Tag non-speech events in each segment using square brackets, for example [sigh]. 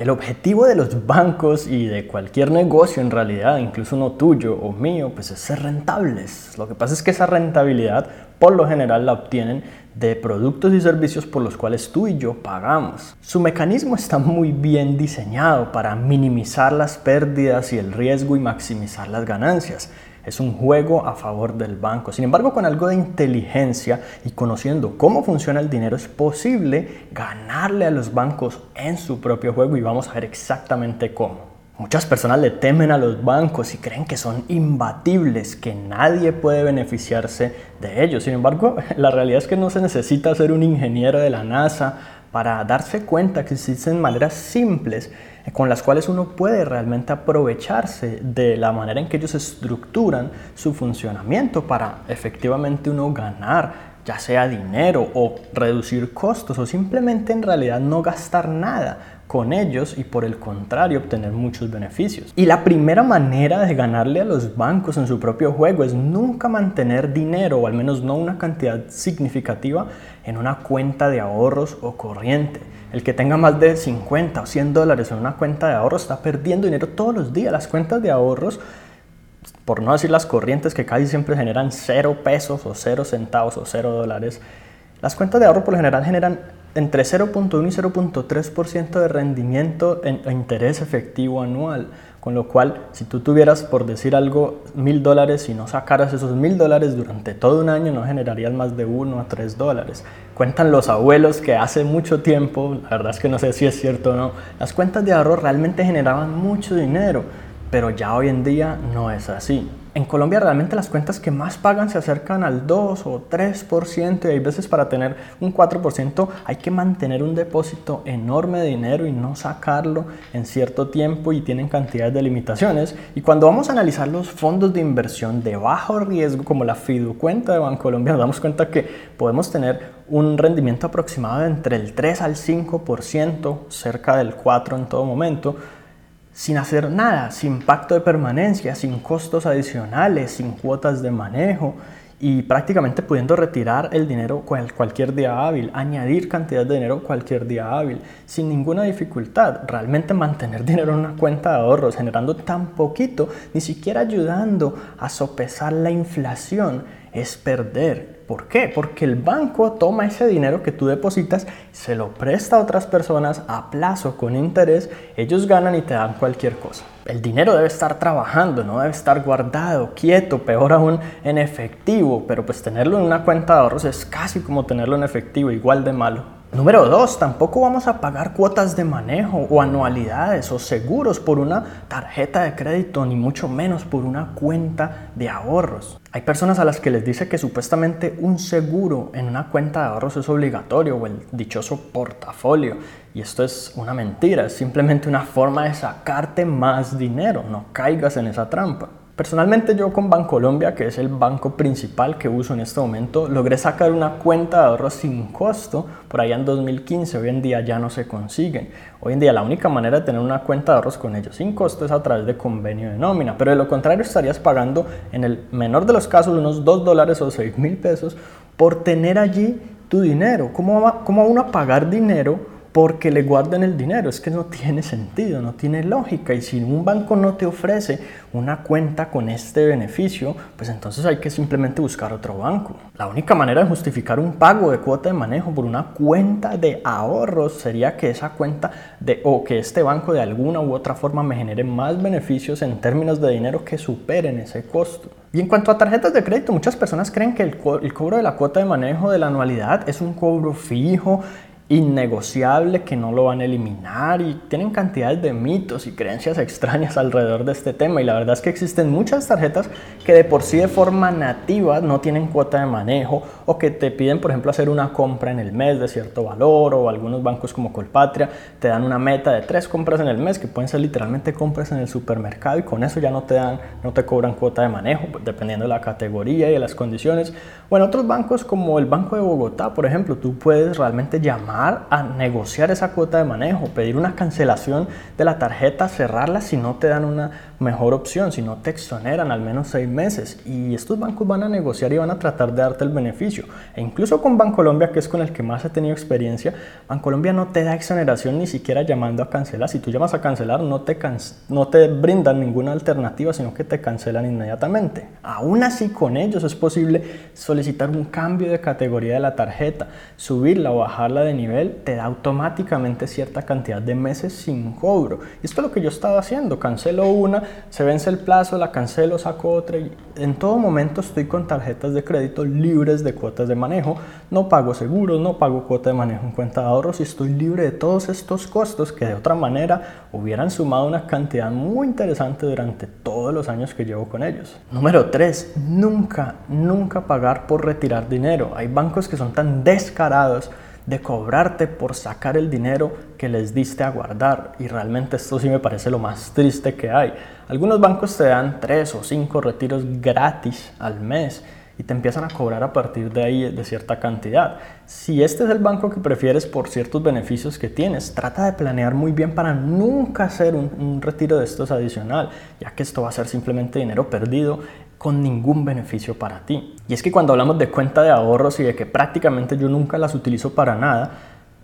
El objetivo de los bancos y de cualquier negocio en realidad, incluso uno tuyo o mío, pues es ser rentables. Lo que pasa es que esa rentabilidad por lo general la obtienen de productos y servicios por los cuales tú y yo pagamos. Su mecanismo está muy bien diseñado para minimizar las pérdidas y el riesgo y maximizar las ganancias. Es un juego a favor del banco. Sin embargo, con algo de inteligencia y conociendo cómo funciona el dinero, es posible ganarle a los bancos en su propio juego y vamos a ver exactamente cómo. Muchas personas le temen a los bancos y creen que son imbatibles, que nadie puede beneficiarse de ellos. Sin embargo, [laughs] la realidad es que no se necesita ser un ingeniero de la NASA para darse cuenta que existen maneras simples con las cuales uno puede realmente aprovecharse de la manera en que ellos estructuran su funcionamiento para efectivamente uno ganar ya sea dinero o reducir costos o simplemente en realidad no gastar nada con ellos y por el contrario obtener muchos beneficios. Y la primera manera de ganarle a los bancos en su propio juego es nunca mantener dinero o al menos no una cantidad significativa en una cuenta de ahorros o corriente. El que tenga más de 50 o 100 dólares en una cuenta de ahorros está perdiendo dinero todos los días. Las cuentas de ahorros por no decir las corrientes que casi siempre generan 0 pesos o 0 centavos o 0 dólares, las cuentas de ahorro por lo general generan entre 0.1 y 0.3% de rendimiento en interés efectivo anual. Con lo cual, si tú tuvieras, por decir algo, mil dólares y no sacaras esos mil dólares durante todo un año, no generarías más de 1 a 3 dólares. Cuentan los abuelos que hace mucho tiempo, la verdad es que no sé si es cierto o no, las cuentas de ahorro realmente generaban mucho dinero, pero ya hoy en día no es así en Colombia realmente las cuentas que más pagan se acercan al 2 o 3% y hay veces para tener un 4% hay que mantener un depósito enorme de dinero y no sacarlo en cierto tiempo y tienen cantidades de limitaciones. Y cuando vamos a analizar los fondos de inversión de bajo riesgo como la Fidu cuenta de Bancolombia nos damos cuenta que podemos tener un rendimiento aproximado entre el 3 al 5%, cerca del 4 en todo momento sin hacer nada, sin pacto de permanencia, sin costos adicionales, sin cuotas de manejo y prácticamente pudiendo retirar el dinero cualquier día hábil, añadir cantidad de dinero cualquier día hábil, sin ninguna dificultad. Realmente mantener [laughs] dinero en una cuenta de ahorros generando tan poquito, ni siquiera ayudando a sopesar la inflación, es perder ¿Por qué? Porque el banco toma ese dinero que tú depositas, se lo presta a otras personas a plazo con interés, ellos ganan y te dan cualquier cosa. El dinero debe estar trabajando, no debe estar guardado, quieto, peor aún en efectivo, pero pues tenerlo en una cuenta de ahorros es casi como tenerlo en efectivo, igual de malo. Número dos, tampoco vamos a pagar cuotas de manejo o anualidades o seguros por una tarjeta de crédito, ni mucho menos por una cuenta de ahorros. Hay personas a las que les dice que supuestamente un seguro en una cuenta de ahorros es obligatorio o el dichoso portafolio. Y esto es una mentira, es simplemente una forma de sacarte más dinero. No caigas en esa trampa. Personalmente yo con Bancolombia, que es el banco principal que uso en este momento, logré sacar una cuenta de ahorros sin costo por allá en 2015. Hoy en día ya no se consiguen. Hoy en día la única manera de tener una cuenta de ahorros con ellos sin costo es a través de convenio de nómina. Pero de lo contrario estarías pagando en el menor de los casos unos 2 dólares o 6 mil pesos por tener allí tu dinero. ¿Cómo va, ¿Cómo va uno a pagar dinero porque le guardan el dinero. Es que no tiene sentido, no tiene lógica. Y si un banco no te ofrece una cuenta con este beneficio, pues entonces hay que simplemente buscar otro banco. La única manera de justificar un pago de cuota de manejo por una cuenta de ahorros sería que esa cuenta de, o que este banco de alguna u otra forma me genere más beneficios en términos de dinero que superen ese costo. Y en cuanto a tarjetas de crédito, muchas personas creen que el, el cobro de la cuota de manejo de la anualidad es un cobro fijo innegociable que no lo van a eliminar y tienen cantidades de mitos y creencias extrañas [laughs] alrededor de este tema. Y la verdad es que existen muchas tarjetas que de por sí de forma nativa no tienen cuota de manejo o que te piden por ejemplo hacer una compra en el mes de cierto valor o algunos bancos como Colpatria te dan una meta de tres compras en el mes que pueden ser literalmente compras en el supermercado y con eso ya no te dan no te cobran cuota de manejo dependiendo de la categoría y de las condiciones. O en otros bancos como el Banco de Bogotá por ejemplo tú puedes realmente llamar a negociar esa cuota de manejo, pedir una cancelación de la tarjeta, cerrarla si no te dan una mejor opción, si no te exoneran al menos seis meses. Y estos bancos van a negociar y van a tratar de darte el beneficio. E incluso con Bancolombia, que es con el que más he tenido experiencia, Bancolombia no te da exoneración ni siquiera llamando a cancelar. Si tú llamas a cancelar, no te, no te brindan ninguna alternativa, sino que te cancelan inmediatamente. Aún así, con ellos es posible solicitar un cambio de categoría de la tarjeta, subirla o bajarla de nivel, te da automáticamente cierta cantidad de meses sin cobro. Y esto es lo que yo estaba haciendo. Cancelo una, se vence el plazo, la cancelo, saco otra. Y en todo momento estoy con tarjetas de crédito libres de cuotas de manejo. No pago seguros, no pago cuota de manejo en cuenta de ahorros y estoy libre de todos estos costos que de otra manera hubieran sumado una cantidad muy interesante durante todos los años que llevo con ellos. Número 3. Nunca, nunca pagar por retirar dinero. Hay bancos que son tan descarados de cobrarte por sacar el dinero que les diste a guardar. Y realmente esto sí me parece lo más triste que hay. Algunos bancos te dan tres o cinco retiros gratis al mes y te empiezan a cobrar a partir de ahí de cierta cantidad. Si este es el banco que prefieres por ciertos beneficios que tienes, trata de planear muy bien para nunca hacer un, un retiro de estos adicional, ya que esto va a ser simplemente dinero perdido con ningún beneficio para ti. Y es que cuando hablamos de cuenta de ahorros y de que prácticamente yo nunca las utilizo para nada,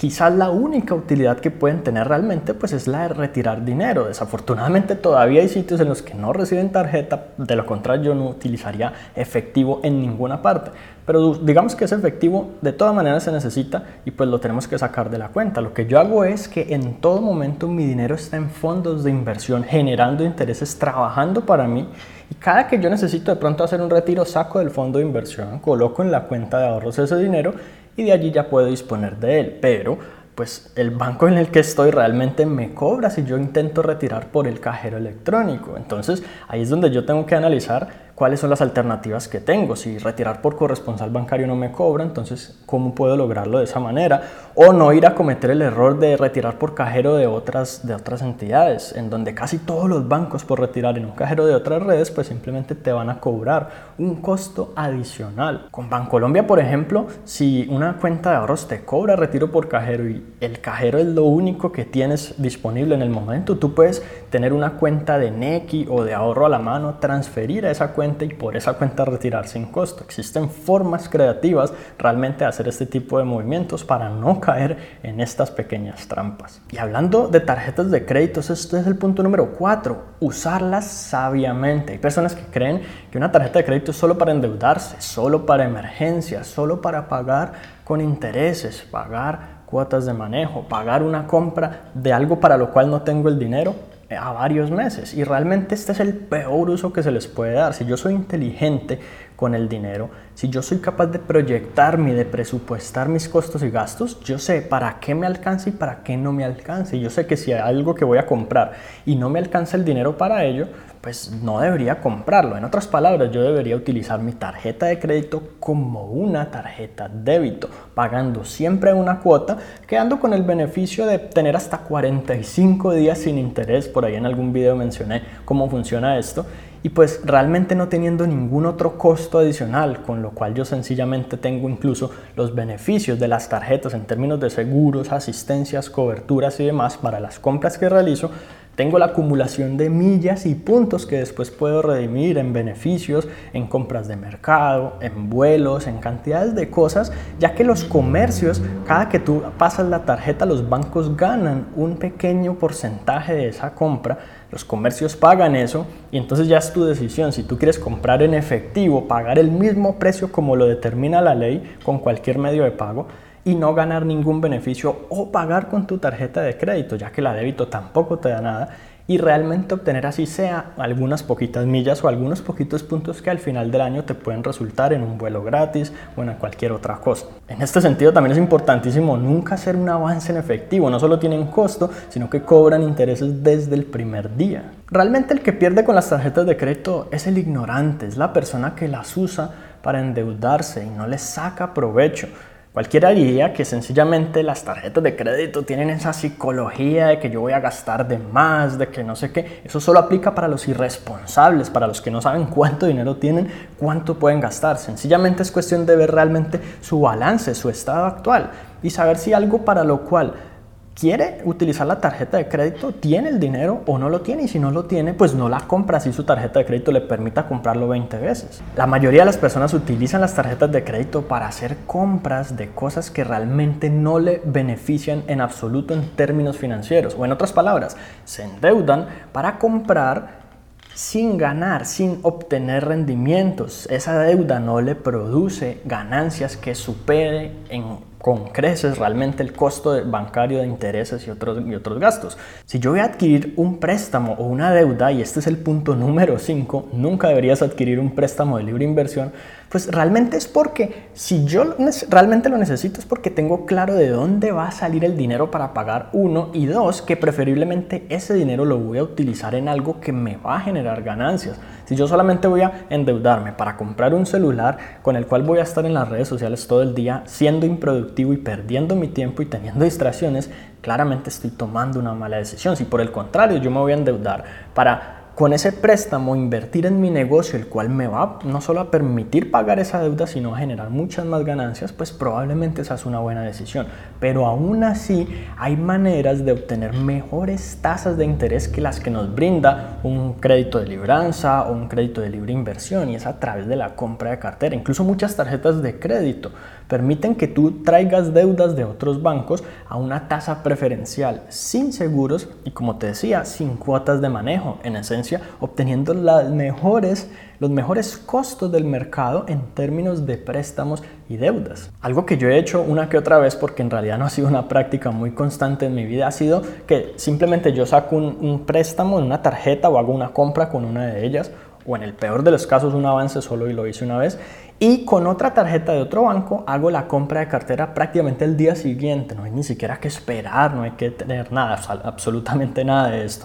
quizás la única utilidad que pueden tener realmente pues es la de retirar dinero. Desafortunadamente todavía hay sitios en los que no reciben tarjeta, de lo contrario yo no utilizaría efectivo en ninguna parte. Pero digamos que ese efectivo de todas maneras se necesita y pues lo tenemos que sacar de la cuenta. Lo que yo hago es que en todo momento mi dinero está en fondos de inversión generando intereses, trabajando para mí y cada que yo necesito de pronto hacer un retiro saco del fondo de inversión, coloco en la cuenta de ahorros ese dinero y de allí ya puedo disponer de él. Pero pues el banco en el que estoy realmente me cobra si yo intento retirar por el cajero electrónico. Entonces ahí es donde yo tengo que analizar cuáles son las alternativas que tengo. Si retirar por corresponsal bancario no me cobra, entonces ¿cómo puedo lograrlo de esa manera? O no ir a cometer el error de retirar por cajero de otras, de otras entidades, en donde casi todos los bancos por retirar en un cajero de otras redes, pues simplemente te van a cobrar un costo adicional. Con Bancolombia, por ejemplo, si una cuenta de ahorros te cobra retiro por cajero y el cajero es lo único que tienes disponible en el momento, tú puedes tener una cuenta de Nequi o de ahorro a la mano, transferir a esa cuenta y por esa cuenta retirar sin costo. Existen formas creativas realmente de hacer este tipo de movimientos para no caer en estas pequeñas trampas. Y hablando de tarjetas de créditos, este es el punto número 4, usarlas sabiamente. Hay personas que creen que una tarjeta de crédito es solo para endeudarse, solo para emergencias, solo para pagar con intereses, pagar cuotas de manejo, pagar una compra de algo para lo cual no tengo el dinero a varios meses. Y realmente este es el peor uso que se les puede dar. Si yo soy inteligente con el dinero, si yo soy capaz de proyectarme, de presupuestar mis costos y gastos, yo sé para qué me alcanza y para qué no me alcanza. Yo sé que si hay algo que voy a comprar y no me alcanza el dinero para ello, pues no debería comprarlo. En otras palabras, yo debería utilizar mi tarjeta de crédito como una tarjeta débito, pagando siempre una cuota, quedando con el beneficio de tener hasta 45 días sin interés. Por ahí en algún video mencioné cómo funciona esto. Y pues realmente no teniendo ningún otro costo adicional, con lo cual yo sencillamente tengo incluso los beneficios de las tarjetas en términos de seguros, asistencias, coberturas y demás para las compras que realizo, tengo la acumulación de millas y puntos que después puedo redimir en beneficios, en compras de mercado, en vuelos, en cantidades de cosas, ya que los comercios, cada que tú pasas la tarjeta, los bancos ganan un pequeño porcentaje de esa compra. Los comercios pagan eso y entonces ya es tu decisión. Si tú quieres comprar en efectivo, pagar el mismo precio como lo determina la ley con cualquier medio de pago, y no ganar ningún beneficio o pagar con tu tarjeta de crédito, ya que la débito tampoco te da nada y realmente obtener así sea algunas poquitas millas o algunos poquitos puntos que al final del año te pueden resultar en un vuelo gratis o en cualquier otra cosa. En este sentido también es importantísimo nunca hacer un avance en efectivo, no solo tienen costo, sino que cobran intereses desde el primer día. Realmente el que pierde con las tarjetas de crédito es el ignorante, es la persona que las usa para endeudarse y no les saca provecho. Cualquiera diría que sencillamente las tarjetas de crédito tienen esa psicología de que yo voy a gastar de más, de que no sé qué. Eso solo aplica para los irresponsables, para los que no saben [laughs] cuánto dinero tienen, cuánto pueden gastar. Sencillamente es cuestión de ver realmente su balance, su estado actual. y saber si algo para lo cual quiere utilizar la tarjeta de crédito, tiene el dinero o no lo tiene y si no lo tiene, pues no la compra si su tarjeta de crédito le permita comprarlo 20 veces. La mayoría de las personas utilizan las tarjetas de crédito para hacer compras de cosas que realmente no le benefician en absoluto en términos financieros o en otras palabras, se endeudan para comprar sin ganar, sin obtener rendimientos. Esa deuda no le produce ganancias que supere en con creces realmente el costo bancario de intereses y otros, y otros gastos. Si yo voy a adquirir un préstamo o una deuda, y este es el punto número 5, nunca deberías adquirir un préstamo de libre inversión, pues realmente es porque si yo realmente lo necesito es porque tengo claro de dónde va a salir el dinero para pagar uno y dos, que preferiblemente ese dinero lo voy a utilizar en algo que me va a generar ganancias. Si yo solamente voy a endeudarme para comprar un celular con el cual voy a estar en las redes sociales todo el día siendo improductivo y perdiendo mi tiempo y teniendo distracciones, claramente estoy tomando una mala decisión. Si por el contrario yo me voy a endeudar para con ese préstamo invertir en mi negocio, el cual me va no solo a permitir pagar esa deuda, sino a generar muchas más ganancias, pues probablemente esa es una buena decisión. Pero aún así hay maneras de obtener mejores tasas de interés que las que nos brinda un crédito de libranza o un crédito de libre inversión y es a través de la compra de cartera. Incluso muchas tarjetas de crédito permiten que tú traigas deudas de otros bancos a una tasa preferencial sin seguros y como te decía, sin cuotas de manejo, en esencia obteniendo las mejores, los mejores costos del mercado en términos de préstamos y deudas. Algo que yo he hecho una que otra vez porque en realidad no ha sido una práctica muy constante en mi vida ha sido que simplemente yo saco un, un préstamo en una tarjeta o hago una compra con una de ellas o en el peor de los casos un avance solo y lo hice una vez y con otra tarjeta de otro banco hago la compra de cartera prácticamente el día siguiente. No hay ni siquiera que esperar, no hay que tener nada, absolutamente nada de esto.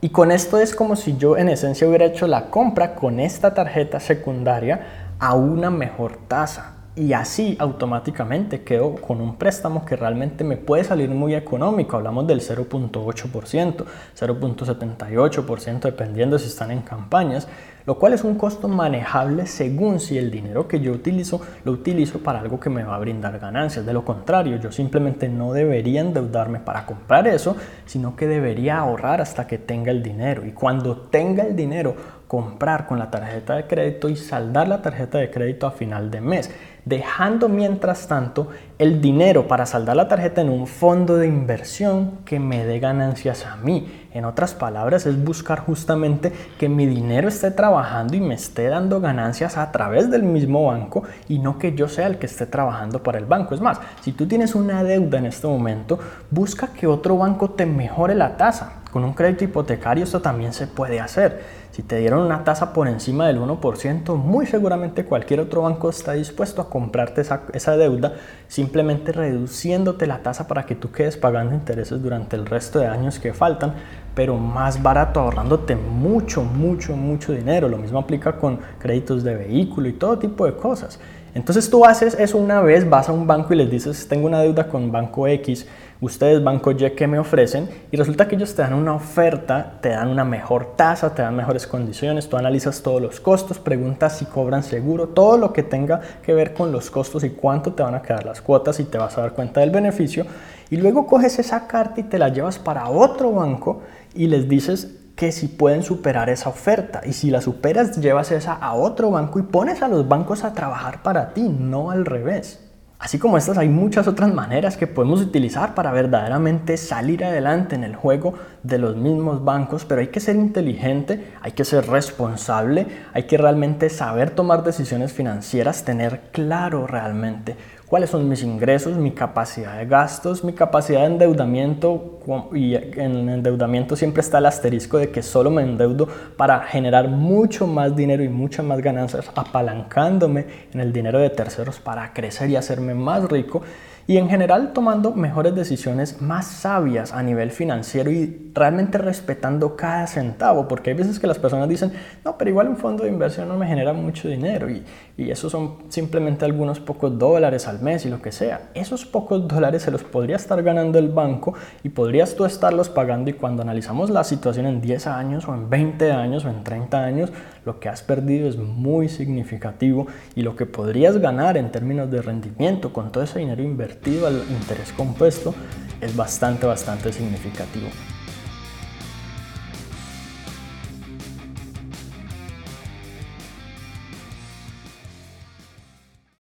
Y con esto es como si yo en esencia hubiera hecho la compra con esta tarjeta secundaria a una mejor tasa. Y así automáticamente quedo con un préstamo que realmente me puede salir muy económico. Hablamos del 0.8%, 0.78% dependiendo si están en campañas lo cual es un costo manejable según si el dinero que yo utilizo lo utilizo para algo que me va a brindar ganancias. De lo contrario, yo simplemente no debería endeudarme para comprar eso, sino que debería ahorrar hasta que tenga el dinero. Y cuando tenga el dinero, comprar con la tarjeta de crédito y saldar la tarjeta de crédito a final de mes, dejando mientras tanto el dinero para saldar la tarjeta en un fondo de inversión que me dé ganancias a mí. En otras palabras, es buscar justamente que mi dinero esté trabajando y me esté dando ganancias a través del mismo banco y no que yo sea el que esté trabajando para el banco. Es más, si tú tienes una deuda en este momento, busca que otro banco te mejore la tasa. Con un crédito hipotecario esto también se puede hacer. Si te dieron una tasa por encima del 1%, muy seguramente cualquier otro banco está dispuesto a comprarte esa, deuda, simplemente reduciéndote la tasa para que tú quedes pagando intereses durante el resto de años que faltan, pero más barato, ahorrándote mucho, mucho, mucho dinero. Lo mismo aplica con créditos de vehículo y todo tipo de cosas. Entonces tú haces eso una vez, vas a un banco y les dices, tengo una deuda con banco X ustedes Banco Y que me ofrecen y resulta que ellos te dan una oferta, te dan una mejor tasa, te dan mejores condiciones, tú analizas todos los costos, preguntas si cobran seguro, todo lo que tenga que ver con los costos y cuánto te van a quedar las cuotas y te vas a dar cuenta del beneficio y luego coges esa carta y te la llevas para otro banco y les dices que si pueden superar esa oferta y si la superas llevas esa a otro banco y pones a los bancos a trabajar para ti, no al revés. Así como estas, hay muchas otras maneras que podemos utilizar para verdaderamente salir adelante en el juego de los mismos bancos, pero hay que ser inteligente, hay que ser responsable, hay que realmente saber tomar decisiones financieras, tener claro realmente cuáles son mis ingresos, mi capacidad de gastos, mi capacidad de endeudamiento y en endeudamiento siempre está el asterisco de que solo me endeudo para generar mucho más dinero y muchas más ganancias apalancándome en el dinero de terceros para crecer y hacerme más rico. Y en general tomando mejores decisiones más sabias a nivel financiero y realmente respetando cada centavo, porque hay veces que las personas dicen, no, pero igual un fondo de inversión no me genera mucho dinero y, y eso son simplemente algunos pocos dólares al mes y lo que sea. Esos pocos dólares se los podría estar ganando el banco y podrías tú estarlos pagando y cuando analizamos la situación en 10 años o en 20 años o en 30 años, lo que has perdido es muy significativo y lo que podrías ganar en términos de rendimiento con todo ese dinero invertido al interés compuesto es bastante, bastante significativo.